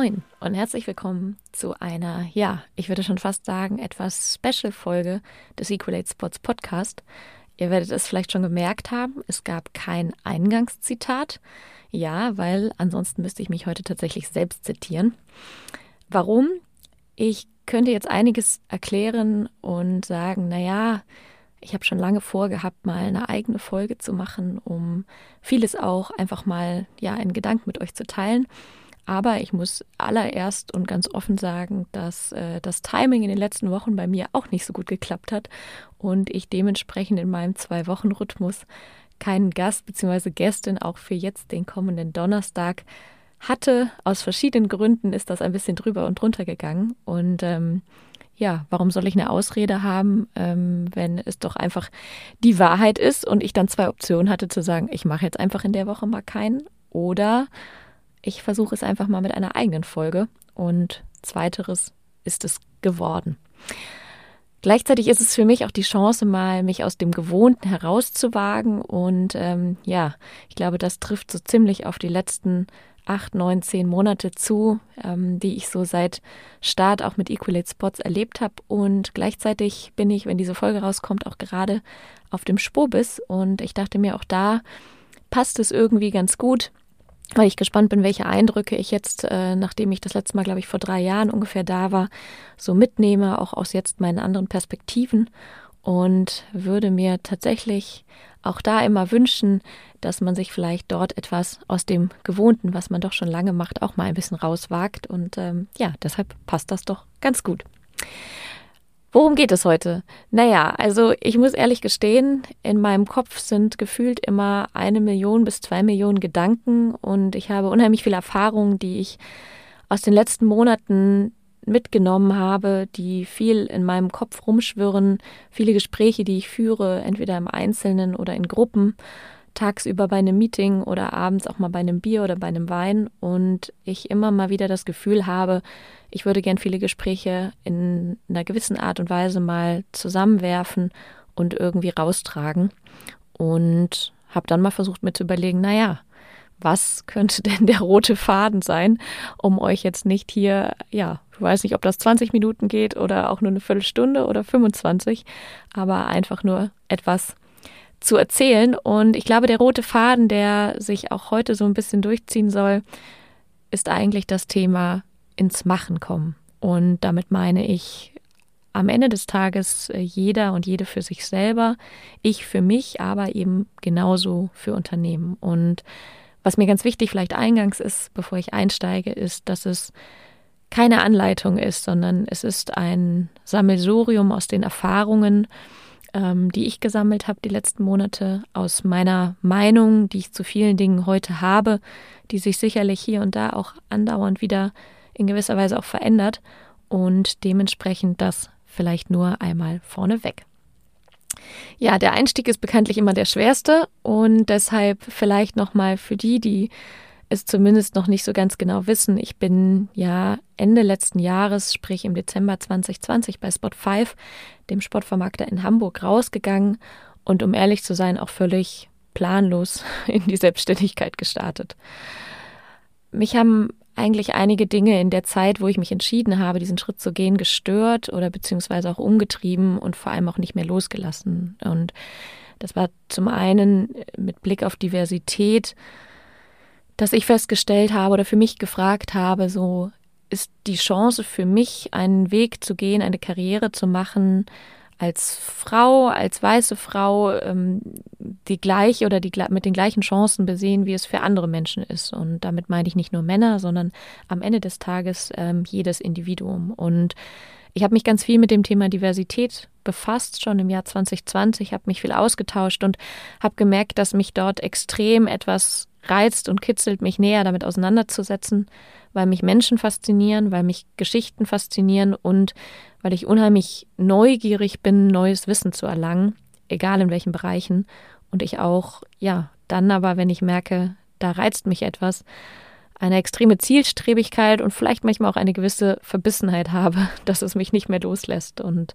Moin und herzlich willkommen zu einer, ja, ich würde schon fast sagen, etwas Special-Folge des Equalate Sports Podcast. Ihr werdet es vielleicht schon gemerkt haben, es gab kein Eingangszitat. Ja, weil ansonsten müsste ich mich heute tatsächlich selbst zitieren. Warum? Ich könnte jetzt einiges erklären und sagen, naja, ich habe schon lange vorgehabt, mal eine eigene Folge zu machen, um vieles auch einfach mal ja in Gedanken mit euch zu teilen. Aber ich muss allererst und ganz offen sagen, dass äh, das Timing in den letzten Wochen bei mir auch nicht so gut geklappt hat und ich dementsprechend in meinem Zwei-Wochen-Rhythmus keinen Gast bzw. Gästin auch für jetzt den kommenden Donnerstag hatte. Aus verschiedenen Gründen ist das ein bisschen drüber und drunter gegangen. Und ähm, ja, warum soll ich eine Ausrede haben, ähm, wenn es doch einfach die Wahrheit ist und ich dann zwei Optionen hatte zu sagen, ich mache jetzt einfach in der Woche mal keinen oder ich versuche es einfach mal mit einer eigenen Folge und zweiteres ist es geworden. Gleichzeitig ist es für mich auch die Chance, mal mich aus dem Gewohnten herauszuwagen. Und ähm, ja, ich glaube, das trifft so ziemlich auf die letzten acht, neun, zehn Monate zu, ähm, die ich so seit Start auch mit Equalate Spots erlebt habe. Und gleichzeitig bin ich, wenn diese Folge rauskommt, auch gerade auf dem Spobis. Und ich dachte mir, auch da passt es irgendwie ganz gut, weil ich gespannt bin, welche Eindrücke ich jetzt, äh, nachdem ich das letzte Mal, glaube ich, vor drei Jahren ungefähr da war, so mitnehme, auch aus jetzt meinen anderen Perspektiven und würde mir tatsächlich auch da immer wünschen, dass man sich vielleicht dort etwas aus dem Gewohnten, was man doch schon lange macht, auch mal ein bisschen rauswagt. Und ähm, ja, deshalb passt das doch ganz gut. Worum geht es heute? Naja, also ich muss ehrlich gestehen, in meinem Kopf sind gefühlt immer eine Million bis zwei Millionen Gedanken und ich habe unheimlich viel Erfahrung, die ich aus den letzten Monaten mitgenommen habe, die viel in meinem Kopf rumschwirren, viele Gespräche, die ich führe, entweder im Einzelnen oder in Gruppen, tagsüber bei einem Meeting oder abends auch mal bei einem Bier oder bei einem Wein und ich immer mal wieder das Gefühl habe, ich würde gern viele Gespräche in einer gewissen Art und Weise mal zusammenwerfen und irgendwie raustragen. Und habe dann mal versucht mir zu überlegen, naja, was könnte denn der rote Faden sein, um euch jetzt nicht hier, ja, ich weiß nicht, ob das 20 Minuten geht oder auch nur eine Viertelstunde oder 25, aber einfach nur etwas zu erzählen. Und ich glaube, der rote Faden, der sich auch heute so ein bisschen durchziehen soll, ist eigentlich das Thema ins Machen kommen. Und damit meine ich am Ende des Tages äh, jeder und jede für sich selber, ich für mich, aber eben genauso für Unternehmen. Und was mir ganz wichtig vielleicht eingangs ist, bevor ich einsteige, ist, dass es keine Anleitung ist, sondern es ist ein Sammelsurium aus den Erfahrungen, ähm, die ich gesammelt habe die letzten Monate, aus meiner Meinung, die ich zu vielen Dingen heute habe, die sich sicherlich hier und da auch andauernd wieder in gewisser Weise auch verändert und dementsprechend das vielleicht nur einmal vorneweg. Ja, der Einstieg ist bekanntlich immer der schwerste und deshalb vielleicht nochmal für die, die es zumindest noch nicht so ganz genau wissen. Ich bin ja Ende letzten Jahres, sprich im Dezember 2020 bei Spot 5, dem Sportvermarkter in Hamburg, rausgegangen und um ehrlich zu sein, auch völlig planlos in die Selbstständigkeit gestartet. Mich haben eigentlich einige Dinge in der Zeit, wo ich mich entschieden habe, diesen Schritt zu gehen, gestört oder beziehungsweise auch umgetrieben und vor allem auch nicht mehr losgelassen. Und das war zum einen mit Blick auf Diversität, dass ich festgestellt habe oder für mich gefragt habe, so ist die Chance für mich, einen Weg zu gehen, eine Karriere zu machen, als Frau, als weiße Frau ähm, die gleiche oder die mit den gleichen Chancen besehen, wie es für andere Menschen ist. Und damit meine ich nicht nur Männer, sondern am Ende des Tages ähm, jedes Individuum. Und ich habe mich ganz viel mit dem Thema Diversität befasst, schon im Jahr 2020, habe mich viel ausgetauscht und habe gemerkt, dass mich dort extrem etwas reizt und kitzelt, mich näher damit auseinanderzusetzen, weil mich Menschen faszinieren, weil mich Geschichten faszinieren und weil ich unheimlich neugierig bin, neues Wissen zu erlangen, egal in welchen Bereichen. Und ich auch, ja, dann aber, wenn ich merke, da reizt mich etwas, eine extreme Zielstrebigkeit und vielleicht manchmal auch eine gewisse Verbissenheit habe, dass es mich nicht mehr loslässt. Und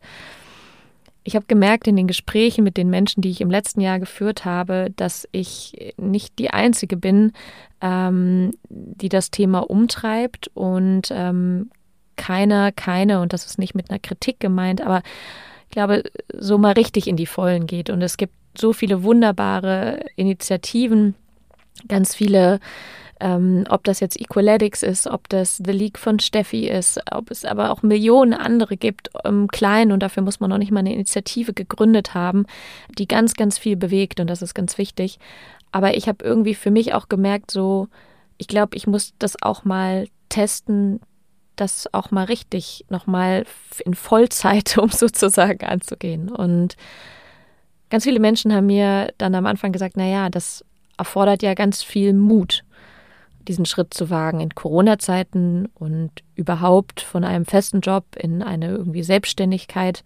ich habe gemerkt in den Gesprächen mit den Menschen, die ich im letzten Jahr geführt habe, dass ich nicht die Einzige bin, ähm, die das Thema umtreibt und ähm, keiner, keine, und das ist nicht mit einer Kritik gemeint, aber ich glaube, so mal richtig in die Vollen geht. Und es gibt so viele wunderbare Initiativen, ganz viele ähm, ob das jetzt Equaletics ist, ob das The League von Steffi ist, ob es aber auch Millionen andere gibt, ähm, klein und dafür muss man noch nicht mal eine Initiative gegründet haben, die ganz, ganz viel bewegt und das ist ganz wichtig. Aber ich habe irgendwie für mich auch gemerkt, so, ich glaube, ich muss das auch mal testen, das auch mal richtig nochmal in Vollzeit, um sozusagen anzugehen. Und ganz viele Menschen haben mir dann am Anfang gesagt, naja, das erfordert ja ganz viel Mut diesen Schritt zu wagen in Corona-Zeiten und überhaupt von einem festen Job in eine irgendwie Selbstständigkeit.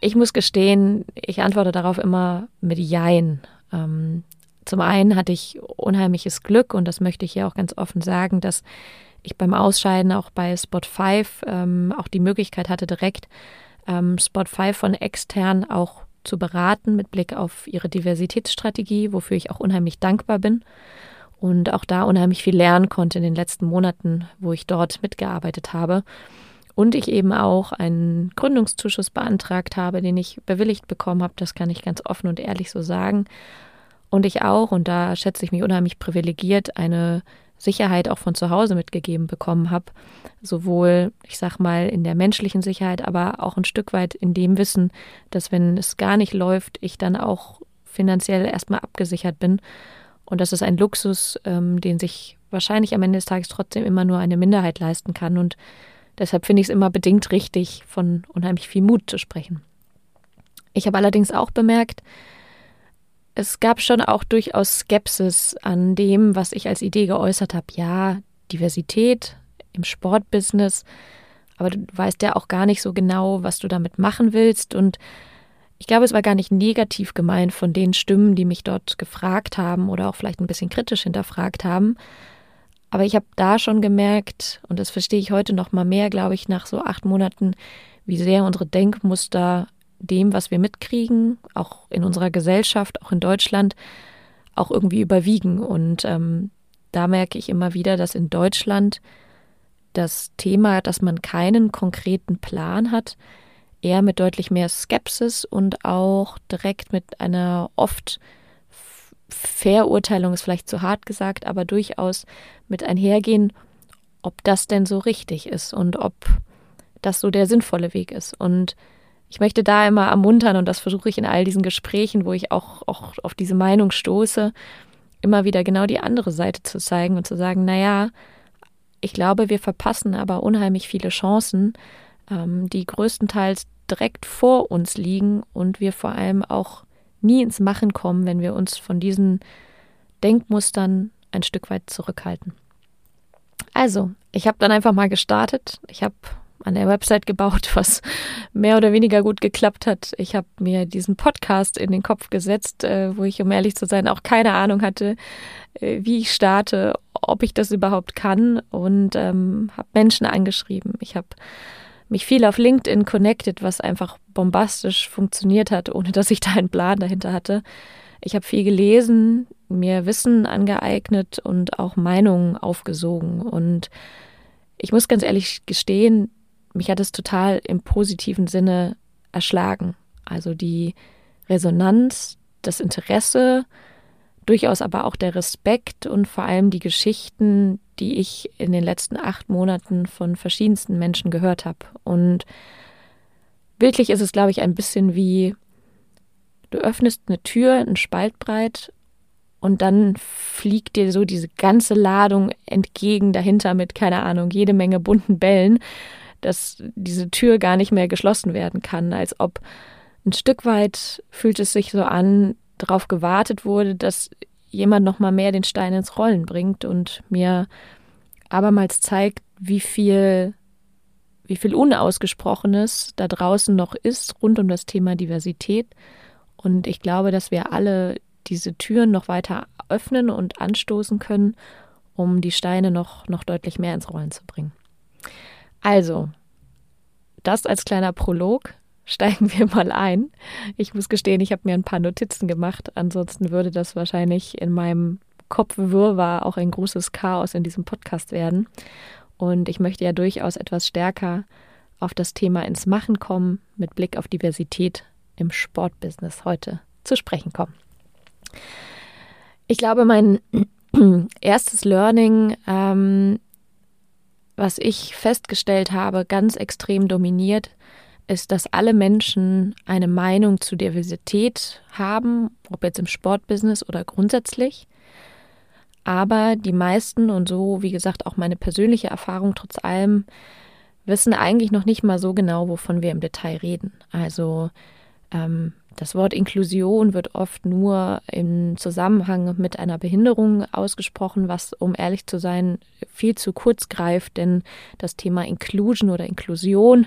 Ich muss gestehen, ich antworte darauf immer mit Jein. Ähm, zum einen hatte ich unheimliches Glück und das möchte ich hier auch ganz offen sagen, dass ich beim Ausscheiden auch bei Spot 5 ähm, auch die Möglichkeit hatte, direkt ähm, Spot 5 von extern auch zu beraten mit Blick auf ihre Diversitätsstrategie, wofür ich auch unheimlich dankbar bin und auch da unheimlich viel lernen konnte in den letzten Monaten, wo ich dort mitgearbeitet habe. Und ich eben auch einen Gründungszuschuss beantragt habe, den ich bewilligt bekommen habe. Das kann ich ganz offen und ehrlich so sagen. Und ich auch, und da schätze ich mich unheimlich privilegiert, eine Sicherheit auch von zu Hause mitgegeben bekommen habe. Sowohl, ich sag mal, in der menschlichen Sicherheit, aber auch ein Stück weit in dem Wissen, dass wenn es gar nicht läuft, ich dann auch finanziell erstmal abgesichert bin und das ist ein Luxus, ähm, den sich wahrscheinlich am Ende des Tages trotzdem immer nur eine Minderheit leisten kann. Und deshalb finde ich es immer bedingt richtig, von unheimlich viel Mut zu sprechen. Ich habe allerdings auch bemerkt, es gab schon auch durchaus Skepsis an dem, was ich als Idee geäußert habe. Ja, Diversität im Sportbusiness, aber du weißt ja auch gar nicht so genau, was du damit machen willst. Und ich glaube, es war gar nicht negativ gemeint von den Stimmen, die mich dort gefragt haben oder auch vielleicht ein bisschen kritisch hinterfragt haben. Aber ich habe da schon gemerkt, und das verstehe ich heute noch mal mehr, glaube ich, nach so acht Monaten, wie sehr unsere Denkmuster dem, was wir mitkriegen, auch in unserer Gesellschaft, auch in Deutschland, auch irgendwie überwiegen. Und ähm, da merke ich immer wieder, dass in Deutschland das Thema, dass man keinen konkreten Plan hat, eher mit deutlich mehr Skepsis und auch direkt mit einer oft Verurteilung ist vielleicht zu hart gesagt, aber durchaus mit einhergehen, ob das denn so richtig ist und ob das so der sinnvolle Weg ist. Und ich möchte da immer ermuntern, und das versuche ich in all diesen Gesprächen, wo ich auch, auch auf diese Meinung stoße, immer wieder genau die andere Seite zu zeigen und zu sagen, naja, ich glaube, wir verpassen aber unheimlich viele Chancen, ähm, die größtenteils direkt vor uns liegen und wir vor allem auch nie ins Machen kommen, wenn wir uns von diesen Denkmustern ein Stück weit zurückhalten. Also, ich habe dann einfach mal gestartet. Ich habe an der Website gebaut, was mehr oder weniger gut geklappt hat. Ich habe mir diesen Podcast in den Kopf gesetzt, äh, wo ich, um ehrlich zu sein, auch keine Ahnung hatte, äh, wie ich starte, ob ich das überhaupt kann und ähm, habe Menschen angeschrieben. Ich habe mich viel auf LinkedIn connected, was einfach bombastisch funktioniert hat, ohne dass ich da einen Plan dahinter hatte. Ich habe viel gelesen, mir Wissen angeeignet und auch Meinungen aufgesogen. Und ich muss ganz ehrlich gestehen, mich hat es total im positiven Sinne erschlagen. Also die Resonanz, das Interesse, durchaus aber auch der Respekt und vor allem die Geschichten, die ich in den letzten acht Monaten von verschiedensten Menschen gehört habe. Und wirklich ist es, glaube ich, ein bisschen wie, du öffnest eine Tür, einen Spalt breit und dann fliegt dir so diese ganze Ladung entgegen dahinter mit, keine Ahnung, jede Menge bunten Bällen, dass diese Tür gar nicht mehr geschlossen werden kann, als ob ein Stück weit fühlt es sich so an, darauf gewartet wurde, dass jemand noch mal mehr den Stein ins Rollen bringt und mir abermals zeigt, wie viel wie viel Unausgesprochenes da draußen noch ist rund um das Thema Diversität. Und ich glaube, dass wir alle diese Türen noch weiter öffnen und anstoßen können, um die Steine noch, noch deutlich mehr ins Rollen zu bringen. Also, das als kleiner Prolog. Steigen wir mal ein. Ich muss gestehen, ich habe mir ein paar Notizen gemacht. Ansonsten würde das wahrscheinlich in meinem Kopfwirrwarr auch ein großes Chaos in diesem Podcast werden. Und ich möchte ja durchaus etwas stärker auf das Thema ins Machen kommen, mit Blick auf Diversität im Sportbusiness heute zu sprechen kommen. Ich glaube, mein erstes Learning, ähm, was ich festgestellt habe, ganz extrem dominiert, ist, dass alle Menschen eine Meinung zu Diversität haben, ob jetzt im Sportbusiness oder grundsätzlich. Aber die meisten und so, wie gesagt, auch meine persönliche Erfahrung trotz allem, wissen eigentlich noch nicht mal so genau, wovon wir im Detail reden. Also ähm, das Wort Inklusion wird oft nur im Zusammenhang mit einer Behinderung ausgesprochen, was, um ehrlich zu sein, viel zu kurz greift, denn das Thema Inclusion oder Inklusion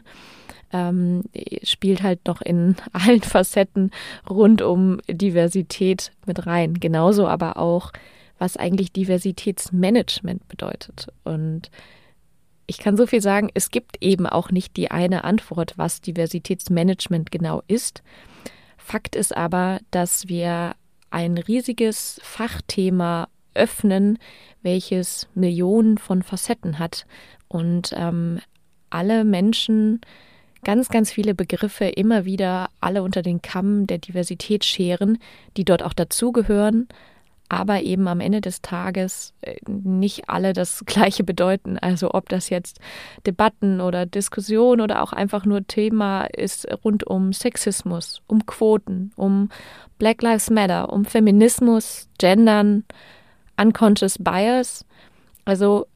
ähm, spielt halt noch in allen Facetten rund um Diversität mit rein. Genauso aber auch, was eigentlich Diversitätsmanagement bedeutet. Und ich kann so viel sagen, es gibt eben auch nicht die eine Antwort, was Diversitätsmanagement genau ist. Fakt ist aber, dass wir ein riesiges Fachthema öffnen, welches Millionen von Facetten hat und ähm, alle Menschen ganz, ganz viele Begriffe immer wieder alle unter den Kamm der Diversität scheren, die dort auch dazugehören, aber eben am Ende des Tages äh, nicht alle das Gleiche bedeuten. Also ob das jetzt Debatten oder Diskussionen oder auch einfach nur Thema ist rund um Sexismus, um Quoten, um Black Lives Matter, um Feminismus, Gendern, Unconscious Bias. Also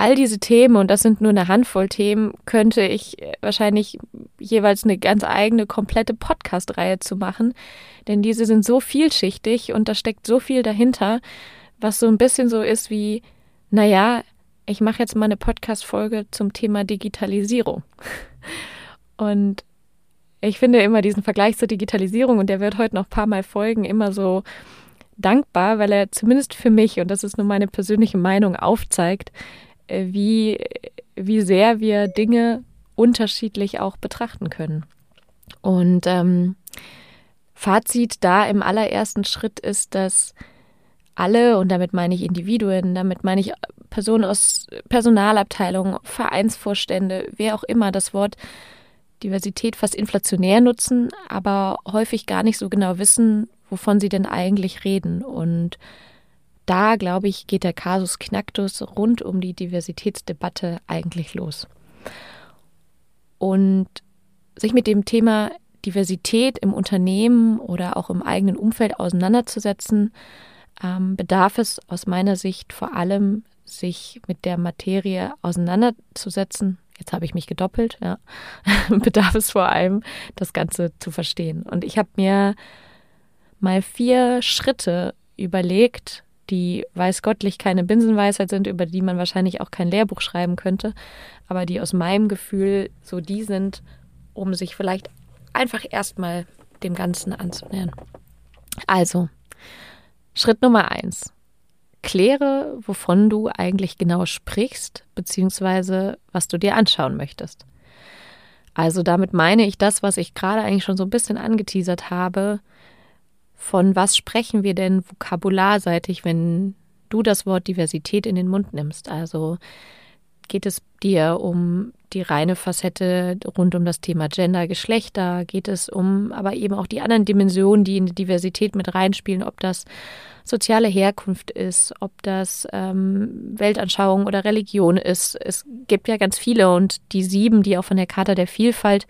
all diese Themen, und das sind nur eine Handvoll Themen, könnte ich äh, wahrscheinlich jeweils eine ganz eigene, komplette Podcast-Reihe zu machen. Denn diese sind so vielschichtig und da steckt so viel dahinter, was so ein bisschen so ist wie, naja, ich mache jetzt mal eine Podcast-Folge zum Thema Digitalisierung. Und ich finde immer diesen Vergleich zur Digitalisierung, und der wird heute noch ein paar Mal folgen, immer so dankbar, weil er zumindest für mich, und das ist nur meine persönliche Meinung, aufzeigt, wie, wie sehr wir Dinge unterschiedlich auch betrachten können. Und ähm, Fazit da im allerersten Schritt ist, dass alle, und damit meine ich Individuen, damit meine ich Personen aus Personalabteilungen, Vereinsvorstände, wer auch immer das Wort Diversität fast inflationär nutzen, aber häufig gar nicht so genau wissen, wovon sie denn eigentlich reden. Und da, glaube ich, geht der Kasus Knacktus rund um die Diversitätsdebatte eigentlich los. Und sich mit dem Thema Diversität im Unternehmen oder auch im eigenen Umfeld auseinanderzusetzen, ähm, bedarf es aus meiner Sicht vor allem, sich mit der Materie auseinanderzusetzen. Jetzt habe ich mich gedoppelt, ja. bedarf es vor allem, das Ganze zu verstehen. Und ich habe mir mal vier Schritte überlegt, die weiß Gottlich keine Binsenweisheit sind, über die man wahrscheinlich auch kein Lehrbuch schreiben könnte, aber die aus meinem Gefühl so die sind, um sich vielleicht einfach erstmal dem Ganzen anzunähern. Also, Schritt Nummer eins. Kläre, wovon du eigentlich genau sprichst, beziehungsweise was du dir anschauen möchtest. Also damit meine ich das, was ich gerade eigentlich schon so ein bisschen angeteasert habe, von was sprechen wir denn vokabularseitig, wenn du das Wort Diversität in den Mund nimmst? Also geht es dir um die reine Facette rund um das Thema Gender, Geschlechter? Geht es um aber eben auch die anderen Dimensionen, die in die Diversität mit reinspielen, ob das soziale Herkunft ist, ob das ähm, Weltanschauung oder Religion ist? Es gibt ja ganz viele und die sieben, die auch von der Charta der Vielfalt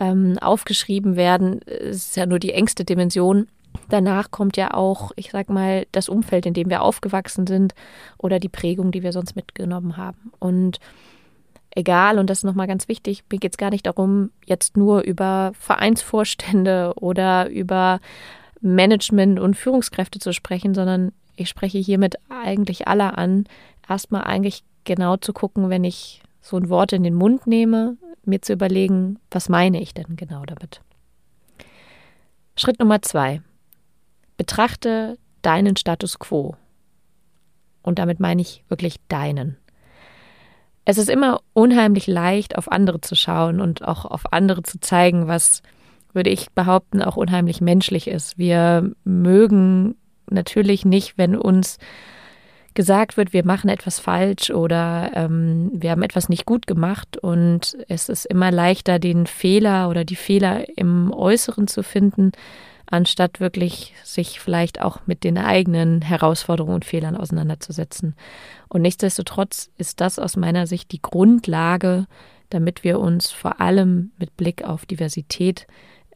ähm, aufgeschrieben werden, ist ja nur die engste Dimension Danach kommt ja auch, ich sag mal, das Umfeld, in dem wir aufgewachsen sind oder die Prägung, die wir sonst mitgenommen haben. Und egal, und das ist nochmal ganz wichtig, mir geht es gar nicht darum, jetzt nur über Vereinsvorstände oder über Management und Führungskräfte zu sprechen, sondern ich spreche hiermit eigentlich alle an, erstmal eigentlich genau zu gucken, wenn ich so ein Wort in den Mund nehme, mir zu überlegen, was meine ich denn genau damit. Schritt Nummer zwei. Betrachte deinen Status quo. Und damit meine ich wirklich deinen. es ist immer unheimlich leicht, auf andere zu schauen und auch auf andere zu zeigen, was, würde ich behaupten, auch unheimlich menschlich ist. Wir mögen natürlich nicht, wenn uns gesagt wird, wir machen etwas falsch oder ähm, wir haben etwas nicht gut gemacht. Und es ist immer leichter, den Fehler oder die Fehler im Äußeren zu finden, anstatt wirklich sich vielleicht auch mit den eigenen Herausforderungen und Fehlern auseinanderzusetzen. Und nichtsdestotrotz ist das aus meiner Sicht die Grundlage, damit wir uns vor allem mit Blick auf Diversität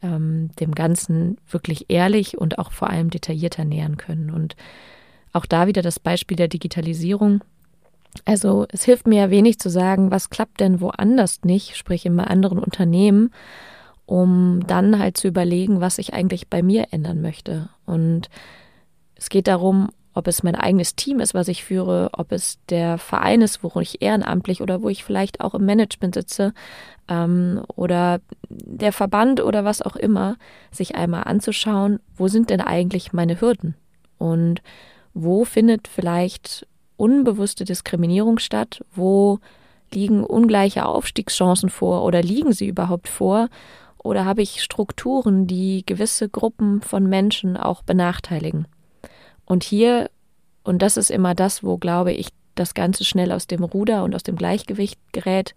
ähm, dem Ganzen wirklich ehrlich und auch vor allem detaillierter nähern können. Und auch da wieder das Beispiel der Digitalisierung. Also es hilft mir ja wenig zu sagen, was klappt denn woanders nicht, sprich in anderen Unternehmen, um dann halt zu überlegen, was ich eigentlich bei mir ändern möchte. Und es geht darum, ob es mein eigenes Team ist, was ich führe, ob es der Verein ist, wo ich ehrenamtlich oder wo ich vielleicht auch im Management sitze ähm, oder der Verband oder was auch immer, sich einmal anzuschauen, wo sind denn eigentlich meine Hürden? Und wo findet vielleicht unbewusste Diskriminierung statt, wo liegen ungleiche Aufstiegschancen vor oder liegen sie überhaupt vor oder habe ich Strukturen, die gewisse Gruppen von Menschen auch benachteiligen? Und hier, und das ist immer das, wo, glaube ich, das Ganze schnell aus dem Ruder und aus dem Gleichgewicht gerät,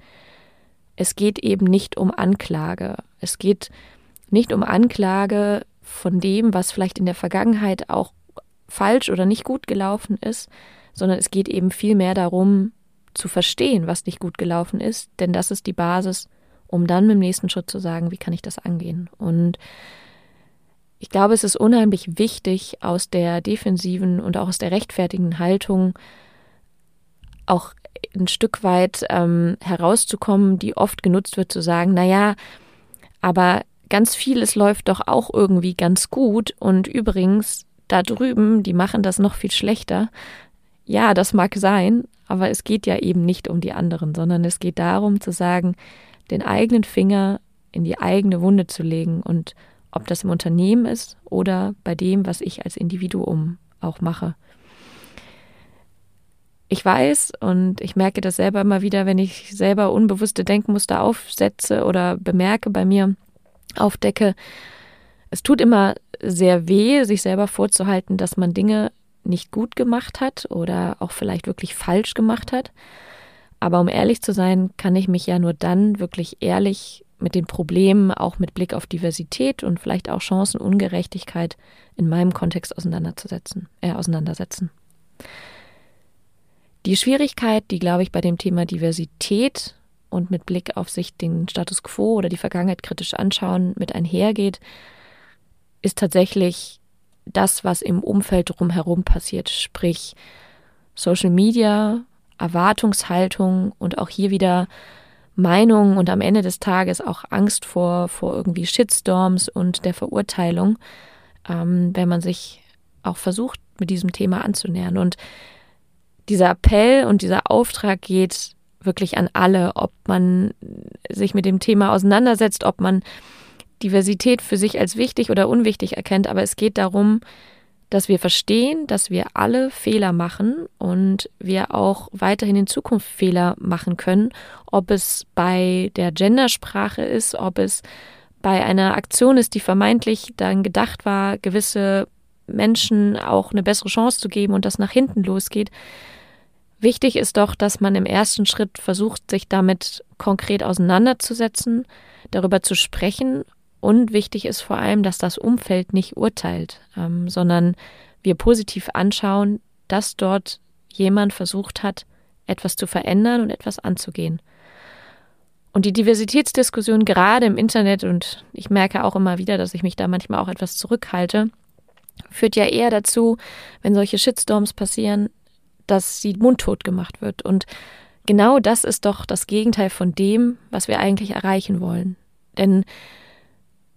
es geht eben nicht um Anklage. Es geht nicht um Anklage von dem, was vielleicht in der Vergangenheit auch falsch oder nicht gut gelaufen ist, sondern es geht eben vielmehr darum, zu verstehen, was nicht gut gelaufen ist, denn das ist die Basis um dann im nächsten Schritt zu sagen, wie kann ich das angehen? Und ich glaube, es ist unheimlich wichtig, aus der defensiven und auch aus der rechtfertigen Haltung auch ein Stück weit ähm, herauszukommen, die oft genutzt wird, zu sagen, naja, aber ganz vieles läuft doch auch irgendwie ganz gut und übrigens da drüben, die machen das noch viel schlechter. Ja, das mag sein, aber es geht ja eben nicht um die anderen, sondern es geht darum zu sagen, den eigenen Finger in die eigene Wunde zu legen und ob das im Unternehmen ist oder bei dem, was ich als Individuum auch mache. Ich weiß und ich merke das selber immer wieder, wenn ich selber unbewusste Denkmuster aufsetze oder bemerke bei mir, aufdecke. Es tut immer sehr weh, sich selber vorzuhalten, dass man Dinge nicht gut gemacht hat oder auch vielleicht wirklich falsch gemacht hat. Aber um ehrlich zu sein, kann ich mich ja nur dann wirklich ehrlich mit den Problemen, auch mit Blick auf Diversität und vielleicht auch Chancenungerechtigkeit in meinem Kontext auseinanderzusetzen, äh, auseinandersetzen. Die Schwierigkeit, die, glaube ich, bei dem Thema Diversität und mit Blick auf sich den Status quo oder die Vergangenheit kritisch anschauen mit einhergeht, ist tatsächlich das, was im Umfeld drumherum passiert, sprich Social Media, Erwartungshaltung und auch hier wieder Meinung und am Ende des Tages auch Angst vor, vor irgendwie Shitstorms und der Verurteilung, ähm, wenn man sich auch versucht, mit diesem Thema anzunähern. Und dieser Appell und dieser Auftrag geht wirklich an alle, ob man sich mit dem Thema auseinandersetzt, ob man Diversität für sich als wichtig oder unwichtig erkennt, aber es geht darum, dass wir verstehen, dass wir alle Fehler machen und wir auch weiterhin in Zukunft Fehler machen können, ob es bei der Gendersprache ist, ob es bei einer Aktion ist, die vermeintlich dann gedacht war, gewisse Menschen auch eine bessere Chance zu geben und das nach hinten losgeht. Wichtig ist doch, dass man im ersten Schritt versucht, sich damit konkret auseinanderzusetzen, darüber zu sprechen und wichtig ist vor allem, dass das Umfeld nicht urteilt, ähm, sondern wir positiv anschauen, dass dort jemand versucht hat, etwas zu verändern und etwas anzugehen. Und die Diversitätsdiskussion gerade im Internet, und ich merke auch immer wieder, dass ich mich da manchmal auch etwas zurückhalte, führt ja eher dazu, wenn solche Shitstorms passieren, dass sie mundtot gemacht wird. Und genau das ist doch das Gegenteil von dem, was wir eigentlich erreichen wollen. Denn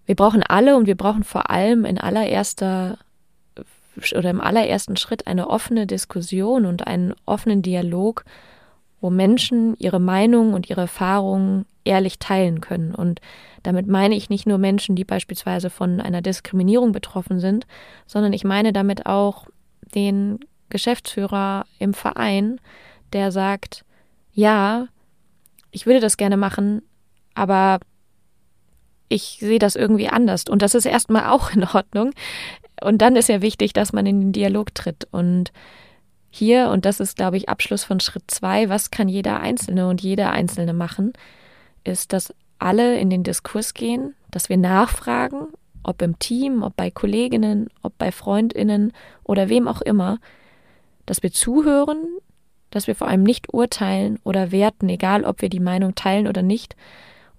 wir brauchen alle und wir brauchen vor allem in allererster oder im allerersten Schritt eine offene Diskussion und einen offenen Dialog, wo Menschen ihre Meinung und ihre Erfahrungen ehrlich teilen können. Und damit meine ich nicht nur Menschen, die beispielsweise von einer Diskriminierung betroffen sind, sondern ich meine damit auch den Geschäftsführer im Verein, der sagt, ja, ich würde das gerne machen, aber ich sehe das irgendwie anders. Und das ist erstmal auch in Ordnung. Und dann ist ja wichtig, dass man in den Dialog tritt. Und hier, und das ist, glaube ich, Abschluss von Schritt zwei, was kann jeder Einzelne und jeder Einzelne machen, ist, dass alle in den Diskurs gehen, dass wir nachfragen, ob im Team, ob bei Kolleginnen, ob bei Freundinnen oder wem auch immer, dass wir zuhören, dass wir vor allem nicht urteilen oder werten, egal ob wir die Meinung teilen oder nicht,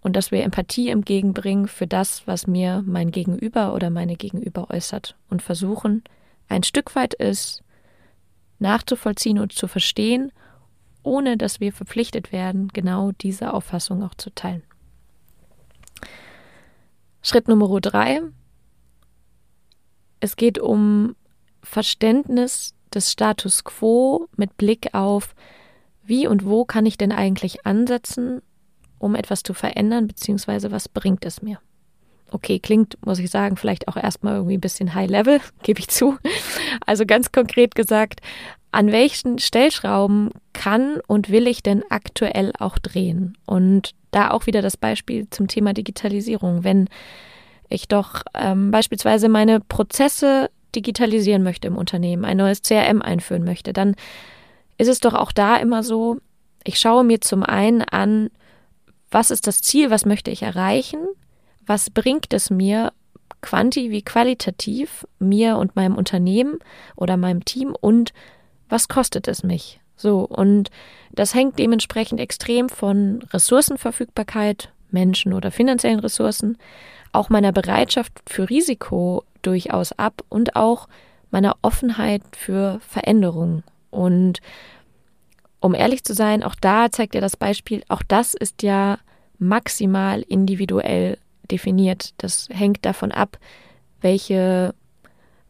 und dass wir Empathie entgegenbringen für das, was mir mein Gegenüber oder meine Gegenüber äußert und versuchen, ein Stück weit es nachzuvollziehen und zu verstehen, ohne dass wir verpflichtet werden, genau diese Auffassung auch zu teilen. Schritt Nummer drei. Es geht um Verständnis des Status quo mit Blick auf, wie und wo kann ich denn eigentlich ansetzen, um etwas zu verändern, beziehungsweise was bringt es mir? Okay, klingt, muss ich sagen, vielleicht auch erstmal irgendwie ein bisschen high level, gebe ich zu. Also ganz konkret gesagt, an welchen Stellschrauben kann und will ich denn aktuell auch drehen? Und da auch wieder das Beispiel zum Thema Digitalisierung. Wenn ich doch ähm, beispielsweise meine Prozesse digitalisieren möchte im Unternehmen, ein neues CRM einführen möchte, dann ist es doch auch da immer so, ich schaue mir zum einen an, was ist das Ziel, was möchte ich erreichen, was bringt es mir quanti wie qualitativ, mir und meinem Unternehmen oder meinem Team und was kostet es mich? So, und das hängt dementsprechend extrem von Ressourcenverfügbarkeit, Menschen oder finanziellen Ressourcen, auch meiner Bereitschaft für Risiko durchaus ab und auch meiner Offenheit für Veränderung. Und um ehrlich zu sein, auch da zeigt ja das Beispiel, auch das ist ja maximal individuell definiert. Das hängt davon ab, welche,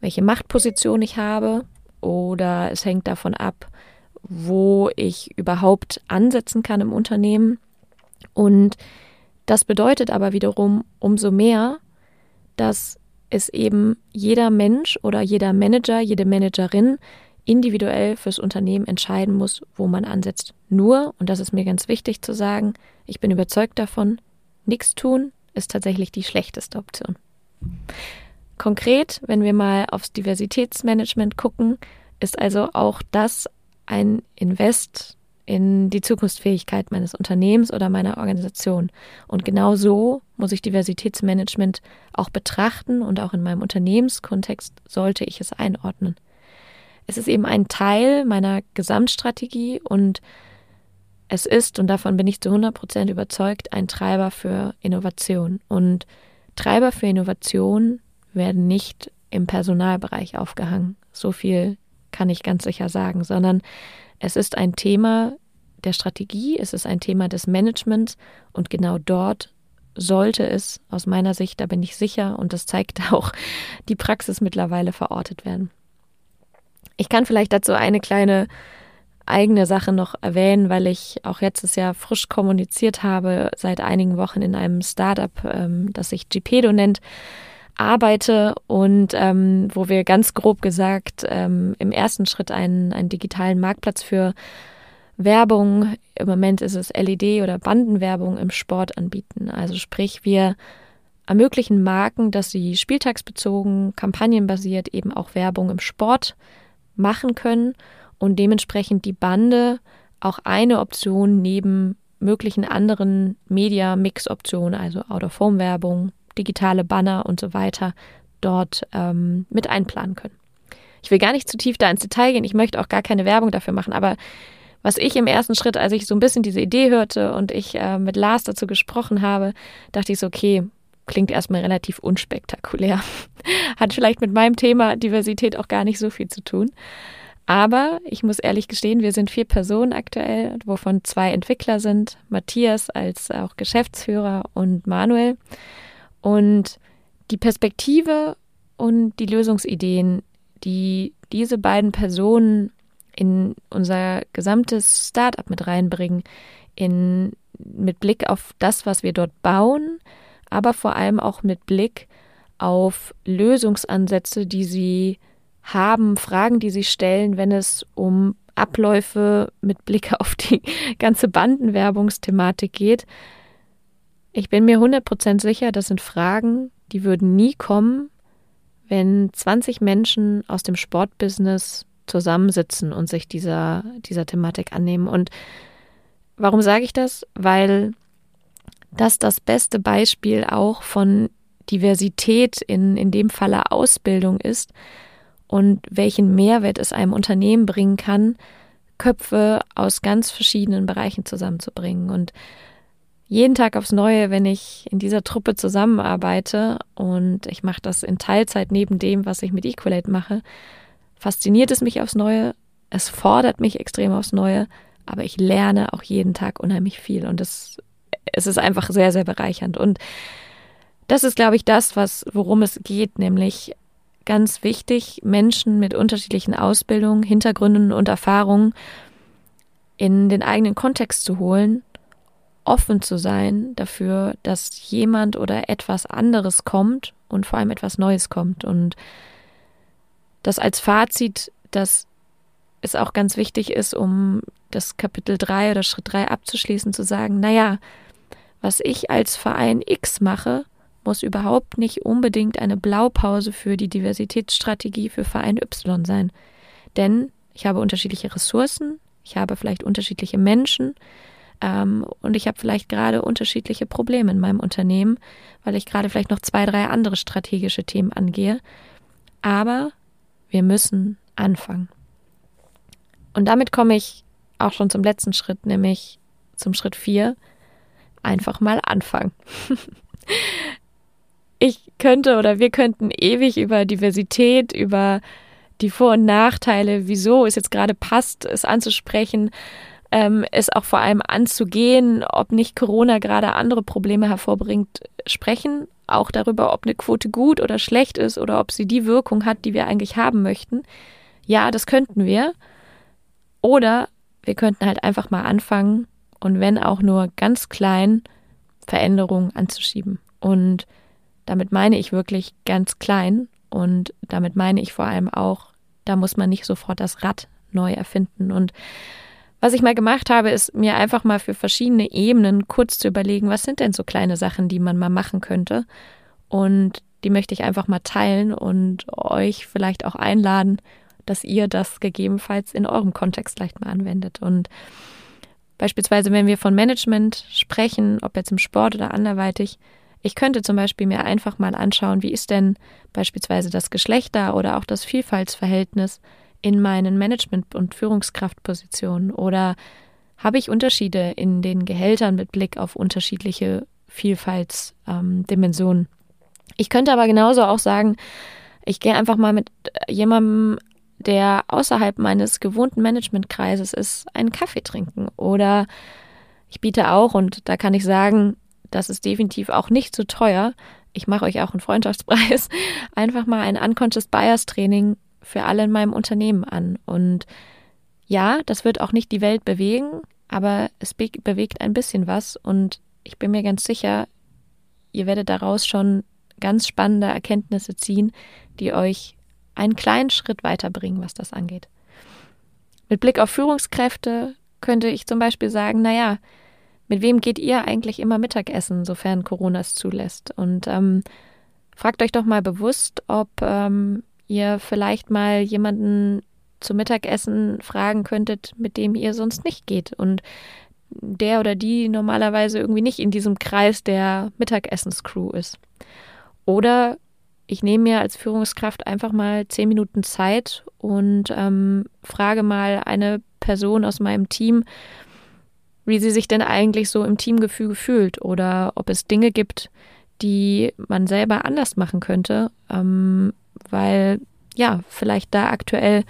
welche Machtposition ich habe oder es hängt davon ab, wo ich überhaupt ansetzen kann im Unternehmen. Und das bedeutet aber wiederum umso mehr, dass es eben jeder Mensch oder jeder Manager, jede Managerin individuell fürs Unternehmen entscheiden muss, wo man ansetzt. Nur, und das ist mir ganz wichtig zu sagen, ich bin überzeugt davon, nichts tun ist tatsächlich die schlechteste Option. Konkret, wenn wir mal aufs Diversitätsmanagement gucken, ist also auch das ein Invest in die Zukunftsfähigkeit meines Unternehmens oder meiner Organisation. Und genau so muss ich Diversitätsmanagement auch betrachten und auch in meinem Unternehmenskontext sollte ich es einordnen. Es ist eben ein Teil meiner Gesamtstrategie und es ist, und davon bin ich zu 100 Prozent überzeugt, ein Treiber für Innovation. Und Treiber für Innovation werden nicht im Personalbereich aufgehangen. So viel kann ich ganz sicher sagen, sondern es ist ein Thema der Strategie, es ist ein Thema des Managements und genau dort sollte es aus meiner Sicht, da bin ich sicher, und das zeigt auch die Praxis mittlerweile verortet werden. Ich kann vielleicht dazu eine kleine eigene Sache noch erwähnen, weil ich auch letztes Jahr frisch kommuniziert habe, seit einigen Wochen in einem Startup, ähm, das sich GPedo nennt, arbeite und ähm, wo wir ganz grob gesagt ähm, im ersten Schritt einen, einen digitalen Marktplatz für Werbung, im Moment ist es LED oder Bandenwerbung im Sport anbieten. Also sprich, wir ermöglichen Marken, dass sie spieltagsbezogen, kampagnenbasiert eben auch Werbung im Sport machen können und dementsprechend die Bande auch eine Option neben möglichen anderen Media-Mix-Optionen, also Out-of-Home-Werbung, digitale Banner und so weiter, dort ähm, mit einplanen können. Ich will gar nicht zu tief da ins Detail gehen, ich möchte auch gar keine Werbung dafür machen, aber was ich im ersten Schritt, als ich so ein bisschen diese Idee hörte und ich äh, mit Lars dazu gesprochen habe, dachte ich so, okay, klingt erstmal relativ unspektakulär. Hat vielleicht mit meinem Thema Diversität auch gar nicht so viel zu tun. Aber ich muss ehrlich gestehen, wir sind vier Personen aktuell, wovon zwei Entwickler sind, Matthias als auch Geschäftsführer und Manuel. Und die Perspektive und die Lösungsideen, die diese beiden Personen in unser gesamtes Startup mit reinbringen, in, mit Blick auf das, was wir dort bauen, aber vor allem auch mit Blick auf Lösungsansätze, die sie haben, Fragen, die sie stellen, wenn es um Abläufe mit Blick auf die ganze Bandenwerbungsthematik geht. Ich bin mir 100% sicher, das sind Fragen, die würden nie kommen, wenn 20 Menschen aus dem Sportbusiness zusammensitzen und sich dieser, dieser Thematik annehmen. Und warum sage ich das? Weil das das beste Beispiel auch von Diversität in, in dem Falle Ausbildung ist und welchen Mehrwert es einem Unternehmen bringen kann, Köpfe aus ganz verschiedenen Bereichen zusammenzubringen. Und jeden Tag aufs Neue, wenn ich in dieser Truppe zusammenarbeite und ich mache das in Teilzeit neben dem, was ich mit Equalate mache, fasziniert es mich aufs Neue, es fordert mich extrem aufs Neue, aber ich lerne auch jeden Tag unheimlich viel und es, es ist einfach sehr, sehr bereichernd. Und das ist, glaube ich, das, was, worum es geht, nämlich ganz wichtig, Menschen mit unterschiedlichen Ausbildungen, Hintergründen und Erfahrungen in den eigenen Kontext zu holen offen zu sein dafür, dass jemand oder etwas anderes kommt und vor allem etwas Neues kommt. Und das als Fazit, dass es auch ganz wichtig ist, um das Kapitel 3 oder Schritt 3 abzuschließen, zu sagen, naja, was ich als Verein X mache, muss überhaupt nicht unbedingt eine Blaupause für die Diversitätsstrategie für Verein Y sein. Denn ich habe unterschiedliche Ressourcen, ich habe vielleicht unterschiedliche Menschen, ähm, und ich habe vielleicht gerade unterschiedliche Probleme in meinem Unternehmen, weil ich gerade vielleicht noch zwei, drei andere strategische Themen angehe. Aber wir müssen anfangen. Und damit komme ich auch schon zum letzten Schritt, nämlich zum Schritt vier. Einfach mal anfangen. ich könnte oder wir könnten ewig über Diversität, über die Vor- und Nachteile, wieso es jetzt gerade passt, es anzusprechen, ähm, es auch vor allem anzugehen, ob nicht Corona gerade andere Probleme hervorbringt, sprechen. Auch darüber, ob eine Quote gut oder schlecht ist oder ob sie die Wirkung hat, die wir eigentlich haben möchten. Ja, das könnten wir. Oder wir könnten halt einfach mal anfangen und wenn auch nur ganz klein Veränderungen anzuschieben. Und damit meine ich wirklich ganz klein und damit meine ich vor allem auch, da muss man nicht sofort das Rad neu erfinden. Und was ich mal gemacht habe, ist mir einfach mal für verschiedene Ebenen kurz zu überlegen, was sind denn so kleine Sachen, die man mal machen könnte. Und die möchte ich einfach mal teilen und euch vielleicht auch einladen, dass ihr das gegebenenfalls in eurem Kontext leicht mal anwendet. Und beispielsweise, wenn wir von Management sprechen, ob jetzt im Sport oder anderweitig, ich könnte zum Beispiel mir einfach mal anschauen, wie ist denn beispielsweise das Geschlechter oder auch das Vielfaltsverhältnis in meinen Management- und Führungskraftpositionen oder habe ich Unterschiede in den Gehältern mit Blick auf unterschiedliche Vielfaltsdimensionen? Ähm, ich könnte aber genauso auch sagen, ich gehe einfach mal mit jemandem, der außerhalb meines gewohnten Managementkreises ist, einen Kaffee trinken. Oder ich biete auch, und da kann ich sagen, das ist definitiv auch nicht zu so teuer. Ich mache euch auch einen Freundschaftspreis. Einfach mal ein Unconscious Bias Training für alle in meinem Unternehmen an. Und ja, das wird auch nicht die Welt bewegen, aber es be bewegt ein bisschen was und ich bin mir ganz sicher, ihr werdet daraus schon ganz spannende Erkenntnisse ziehen, die euch einen kleinen Schritt weiterbringen, was das angeht. Mit Blick auf Führungskräfte könnte ich zum Beispiel sagen, naja, mit wem geht ihr eigentlich immer Mittagessen, sofern Corona es zulässt? Und ähm, fragt euch doch mal bewusst, ob ähm, ihr vielleicht mal jemanden zum Mittagessen fragen könntet, mit dem ihr sonst nicht geht und der oder die normalerweise irgendwie nicht in diesem Kreis der Mittagessenscrew ist. Oder ich nehme mir als Führungskraft einfach mal zehn Minuten Zeit und ähm, frage mal eine Person aus meinem Team, wie sie sich denn eigentlich so im Teamgefüge fühlt oder ob es Dinge gibt, die man selber anders machen könnte, ähm, weil ja, vielleicht da aktuell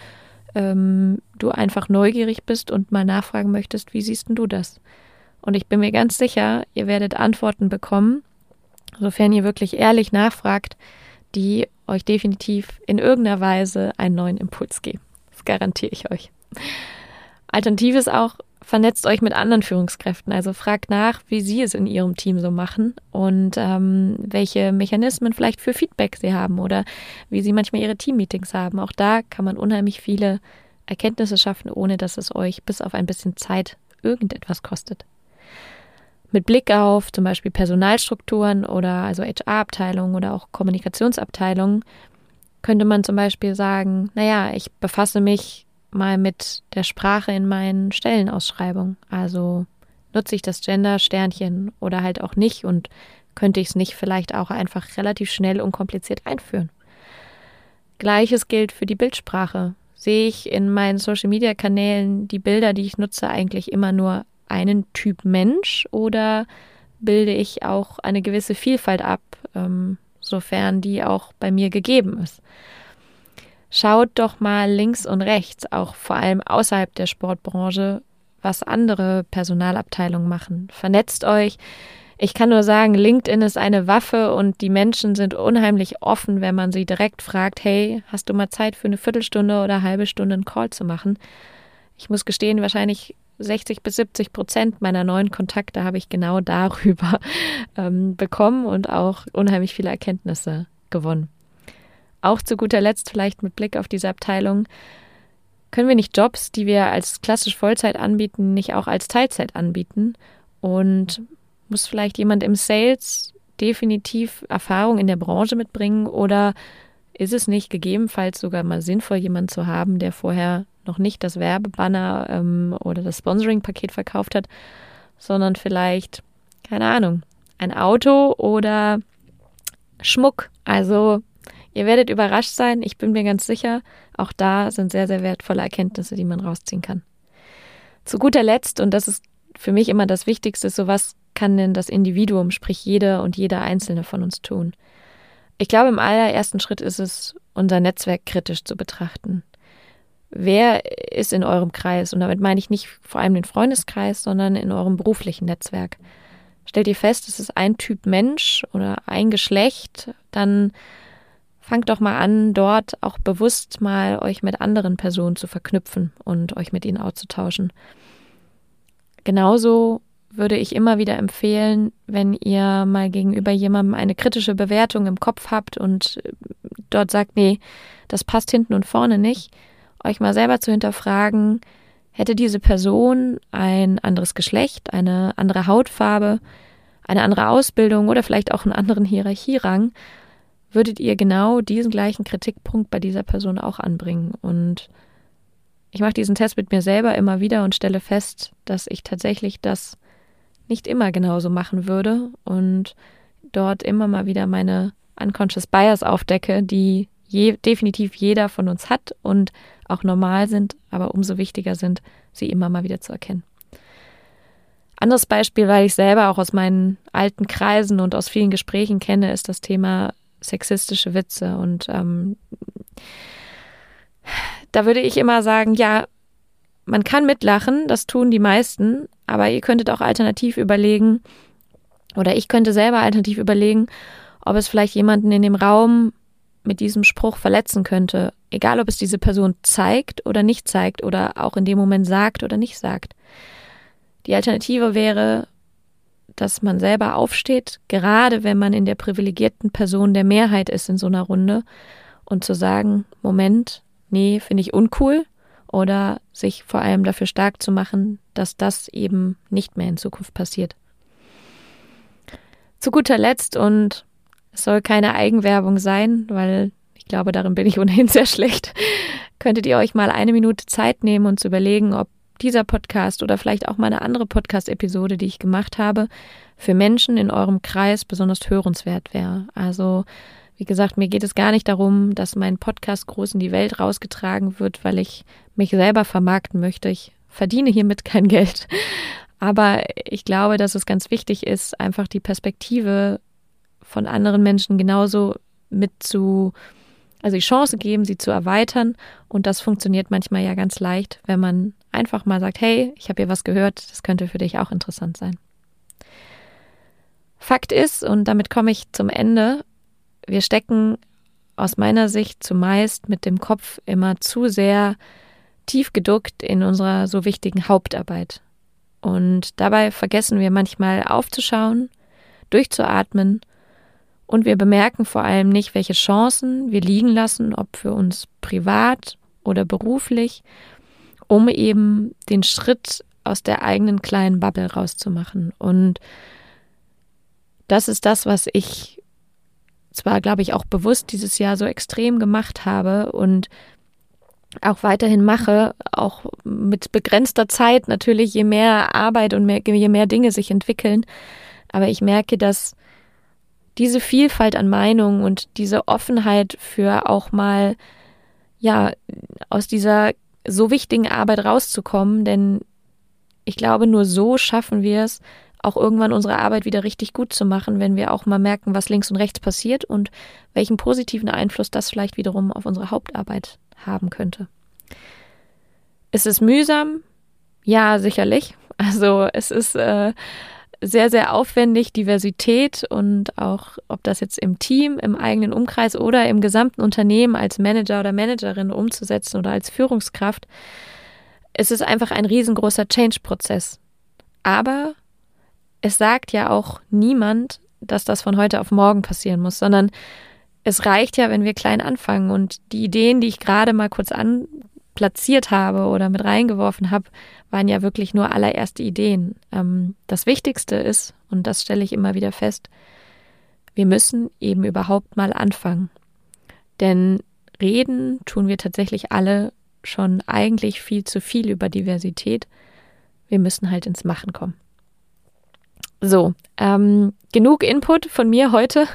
ähm, du einfach neugierig bist und mal nachfragen möchtest, wie siehst du das? Und ich bin mir ganz sicher, ihr werdet Antworten bekommen, sofern ihr wirklich ehrlich nachfragt, die euch definitiv in irgendeiner Weise einen neuen Impuls geben. Das garantiere ich euch. Alternativ ist auch, vernetzt euch mit anderen Führungskräften. Also fragt nach, wie sie es in ihrem Team so machen und ähm, welche Mechanismen vielleicht für Feedback sie haben oder wie sie manchmal ihre Teammeetings haben. Auch da kann man unheimlich viele Erkenntnisse schaffen, ohne dass es euch bis auf ein bisschen Zeit irgendetwas kostet. Mit Blick auf zum Beispiel Personalstrukturen oder also HR-Abteilungen oder auch Kommunikationsabteilungen könnte man zum Beispiel sagen, naja, ich befasse mich mal mit der Sprache in meinen Stellenausschreibungen. Also nutze ich das Gender-Sternchen oder halt auch nicht und könnte ich es nicht vielleicht auch einfach relativ schnell und kompliziert einführen. Gleiches gilt für die Bildsprache. Sehe ich in meinen Social-Media-Kanälen die Bilder, die ich nutze, eigentlich immer nur einen Typ Mensch oder bilde ich auch eine gewisse Vielfalt ab, ähm, sofern die auch bei mir gegeben ist? Schaut doch mal links und rechts, auch vor allem außerhalb der Sportbranche, was andere Personalabteilungen machen. Vernetzt euch. Ich kann nur sagen, LinkedIn ist eine Waffe und die Menschen sind unheimlich offen, wenn man sie direkt fragt, hey, hast du mal Zeit für eine Viertelstunde oder eine halbe Stunde einen Call zu machen? Ich muss gestehen, wahrscheinlich 60 bis 70 Prozent meiner neuen Kontakte habe ich genau darüber ähm, bekommen und auch unheimlich viele Erkenntnisse gewonnen. Auch zu guter Letzt vielleicht mit Blick auf diese Abteilung, können wir nicht Jobs, die wir als klassisch Vollzeit anbieten, nicht auch als Teilzeit anbieten? Und muss vielleicht jemand im Sales definitiv Erfahrung in der Branche mitbringen oder ist es nicht gegebenenfalls sogar mal sinnvoll, jemanden zu haben, der vorher noch nicht das Werbebanner ähm, oder das Sponsoring-Paket verkauft hat, sondern vielleicht, keine Ahnung, ein Auto oder Schmuck. Also Ihr werdet überrascht sein, ich bin mir ganz sicher, auch da sind sehr, sehr wertvolle Erkenntnisse, die man rausziehen kann. Zu guter Letzt, und das ist für mich immer das Wichtigste, so was kann denn das Individuum, sprich jeder und jeder Einzelne von uns tun? Ich glaube, im allerersten Schritt ist es, unser Netzwerk kritisch zu betrachten. Wer ist in eurem Kreis? Und damit meine ich nicht vor allem den Freundeskreis, sondern in eurem beruflichen Netzwerk. Stellt ihr fest, es ist ein Typ Mensch oder ein Geschlecht, dann fangt doch mal an, dort auch bewusst mal euch mit anderen Personen zu verknüpfen und euch mit ihnen auszutauschen. Genauso würde ich immer wieder empfehlen, wenn ihr mal gegenüber jemandem eine kritische Bewertung im Kopf habt und dort sagt, nee, das passt hinten und vorne nicht, euch mal selber zu hinterfragen, hätte diese Person ein anderes Geschlecht, eine andere Hautfarbe, eine andere Ausbildung oder vielleicht auch einen anderen Hierarchierang, würdet ihr genau diesen gleichen Kritikpunkt bei dieser Person auch anbringen. Und ich mache diesen Test mit mir selber immer wieder und stelle fest, dass ich tatsächlich das nicht immer genauso machen würde und dort immer mal wieder meine unconscious bias aufdecke, die je, definitiv jeder von uns hat und auch normal sind, aber umso wichtiger sind, sie immer mal wieder zu erkennen. Anderes Beispiel, weil ich selber auch aus meinen alten Kreisen und aus vielen Gesprächen kenne, ist das Thema sexistische Witze. Und ähm, da würde ich immer sagen, ja, man kann mitlachen, das tun die meisten, aber ihr könntet auch alternativ überlegen, oder ich könnte selber alternativ überlegen, ob es vielleicht jemanden in dem Raum mit diesem Spruch verletzen könnte. Egal, ob es diese Person zeigt oder nicht zeigt oder auch in dem Moment sagt oder nicht sagt. Die Alternative wäre, dass man selber aufsteht, gerade wenn man in der privilegierten Person der Mehrheit ist in so einer Runde und zu sagen, Moment, nee, finde ich uncool oder sich vor allem dafür stark zu machen, dass das eben nicht mehr in Zukunft passiert. Zu guter Letzt und es soll keine Eigenwerbung sein, weil ich glaube, darin bin ich ohnehin sehr schlecht, könntet ihr euch mal eine Minute Zeit nehmen und zu überlegen, ob dieser Podcast oder vielleicht auch mal eine andere Podcast-Episode, die ich gemacht habe, für Menschen in eurem Kreis besonders hörenswert wäre. Also, wie gesagt, mir geht es gar nicht darum, dass mein Podcast groß in die Welt rausgetragen wird, weil ich mich selber vermarkten möchte. Ich verdiene hiermit kein Geld. Aber ich glaube, dass es ganz wichtig ist, einfach die Perspektive von anderen Menschen genauso mit zu, also die Chance geben, sie zu erweitern. Und das funktioniert manchmal ja ganz leicht, wenn man einfach mal sagt, hey, ich habe hier was gehört, das könnte für dich auch interessant sein. Fakt ist, und damit komme ich zum Ende, wir stecken aus meiner Sicht zumeist mit dem Kopf immer zu sehr tief geduckt in unserer so wichtigen Hauptarbeit. Und dabei vergessen wir manchmal aufzuschauen, durchzuatmen und wir bemerken vor allem nicht, welche Chancen wir liegen lassen, ob für uns privat oder beruflich um eben den Schritt aus der eigenen kleinen Bubble rauszumachen. Und das ist das, was ich zwar, glaube ich, auch bewusst dieses Jahr so extrem gemacht habe und auch weiterhin mache, auch mit begrenzter Zeit natürlich, je mehr Arbeit und mehr, je mehr Dinge sich entwickeln. Aber ich merke, dass diese Vielfalt an Meinungen und diese Offenheit für auch mal, ja, aus dieser so wichtigen Arbeit rauszukommen, denn ich glaube, nur so schaffen wir es, auch irgendwann unsere Arbeit wieder richtig gut zu machen, wenn wir auch mal merken, was links und rechts passiert und welchen positiven Einfluss das vielleicht wiederum auf unsere Hauptarbeit haben könnte. Ist es mühsam? Ja, sicherlich. Also es ist äh, sehr, sehr aufwendig, Diversität und auch, ob das jetzt im Team, im eigenen Umkreis oder im gesamten Unternehmen als Manager oder Managerin umzusetzen oder als Führungskraft. Es ist einfach ein riesengroßer Change-Prozess. Aber es sagt ja auch niemand, dass das von heute auf morgen passieren muss, sondern es reicht ja, wenn wir klein anfangen und die Ideen, die ich gerade mal kurz an platziert habe oder mit reingeworfen habe, waren ja wirklich nur allererste Ideen. Ähm, das Wichtigste ist, und das stelle ich immer wieder fest, wir müssen eben überhaupt mal anfangen. Denn reden tun wir tatsächlich alle schon eigentlich viel zu viel über Diversität. Wir müssen halt ins Machen kommen. So, ähm, genug Input von mir heute.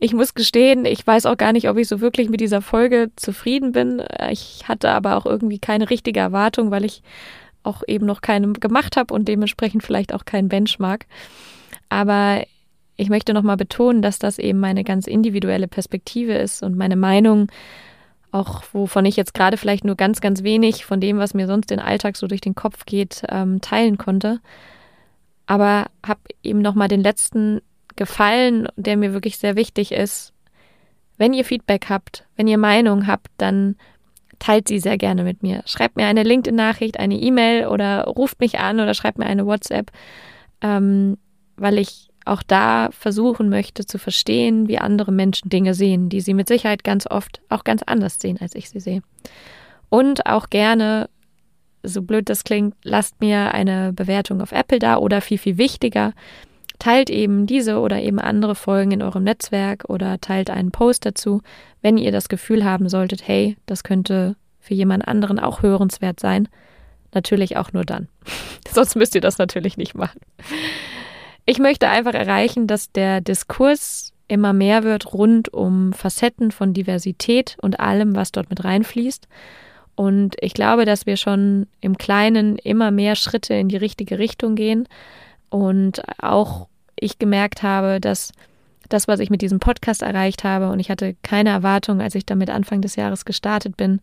Ich muss gestehen, ich weiß auch gar nicht, ob ich so wirklich mit dieser Folge zufrieden bin. Ich hatte aber auch irgendwie keine richtige Erwartung, weil ich auch eben noch keine gemacht habe und dementsprechend vielleicht auch kein Benchmark. Aber ich möchte nochmal betonen, dass das eben meine ganz individuelle Perspektive ist und meine Meinung, auch wovon ich jetzt gerade vielleicht nur ganz, ganz wenig von dem, was mir sonst den Alltag so durch den Kopf geht, ähm, teilen konnte aber habe ihm nochmal den letzten Gefallen, der mir wirklich sehr wichtig ist. Wenn ihr Feedback habt, wenn ihr Meinung habt, dann teilt sie sehr gerne mit mir. Schreibt mir eine LinkedIn-Nachricht, eine E-Mail oder ruft mich an oder schreibt mir eine WhatsApp, ähm, weil ich auch da versuchen möchte zu verstehen, wie andere Menschen Dinge sehen, die sie mit Sicherheit ganz oft auch ganz anders sehen, als ich sie sehe. Und auch gerne so blöd das klingt, lasst mir eine Bewertung auf Apple da oder viel, viel wichtiger, teilt eben diese oder eben andere Folgen in eurem Netzwerk oder teilt einen Post dazu, wenn ihr das Gefühl haben solltet, hey, das könnte für jemand anderen auch hörenswert sein. Natürlich auch nur dann. Sonst müsst ihr das natürlich nicht machen. Ich möchte einfach erreichen, dass der Diskurs immer mehr wird rund um Facetten von Diversität und allem, was dort mit reinfließt und ich glaube, dass wir schon im Kleinen immer mehr Schritte in die richtige Richtung gehen. Und auch ich gemerkt habe, dass das, was ich mit diesem Podcast erreicht habe, und ich hatte keine Erwartung, als ich damit Anfang des Jahres gestartet bin,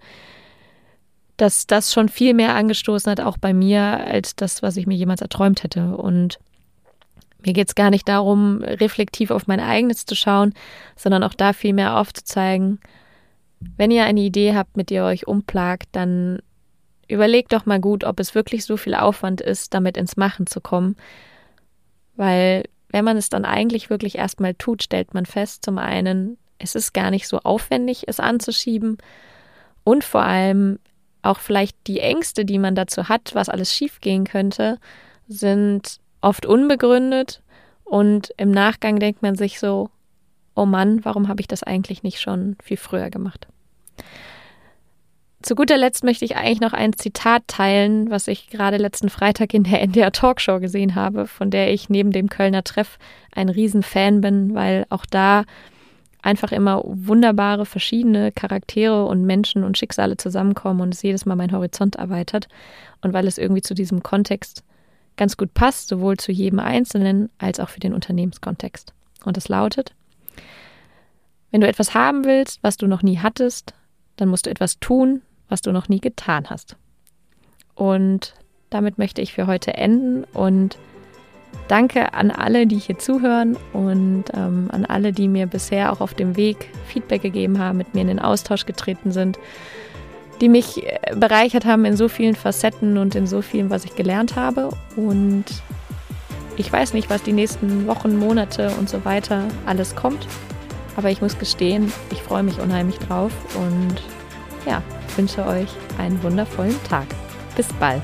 dass das schon viel mehr angestoßen hat, auch bei mir, als das, was ich mir jemals erträumt hätte. Und mir geht es gar nicht darum, reflektiv auf mein eigenes zu schauen, sondern auch da viel mehr aufzuzeigen, wenn ihr eine Idee habt, mit der ihr euch umplagt, dann überlegt doch mal gut, ob es wirklich so viel Aufwand ist, damit ins Machen zu kommen. Weil wenn man es dann eigentlich wirklich erstmal tut, stellt man fest, zum einen, es ist gar nicht so aufwendig, es anzuschieben. Und vor allem auch vielleicht die Ängste, die man dazu hat, was alles schiefgehen könnte, sind oft unbegründet. Und im Nachgang denkt man sich so, oh Mann, warum habe ich das eigentlich nicht schon viel früher gemacht? Zu guter Letzt möchte ich eigentlich noch ein Zitat teilen, was ich gerade letzten Freitag in der NDR Talkshow gesehen habe, von der ich neben dem Kölner Treff ein Riesenfan bin, weil auch da einfach immer wunderbare verschiedene Charaktere und Menschen und Schicksale zusammenkommen und es jedes Mal meinen Horizont erweitert und weil es irgendwie zu diesem Kontext ganz gut passt, sowohl zu jedem Einzelnen als auch für den Unternehmenskontext. Und es lautet, wenn du etwas haben willst, was du noch nie hattest, dann musst du etwas tun, was du noch nie getan hast. Und damit möchte ich für heute enden und danke an alle, die hier zuhören und ähm, an alle, die mir bisher auch auf dem Weg Feedback gegeben haben, mit mir in den Austausch getreten sind, die mich äh, bereichert haben in so vielen Facetten und in so vielem, was ich gelernt habe. Und ich weiß nicht, was die nächsten Wochen, Monate und so weiter alles kommt. Aber ich muss gestehen, ich freue mich unheimlich drauf und ja, wünsche euch einen wundervollen Tag. Bis bald.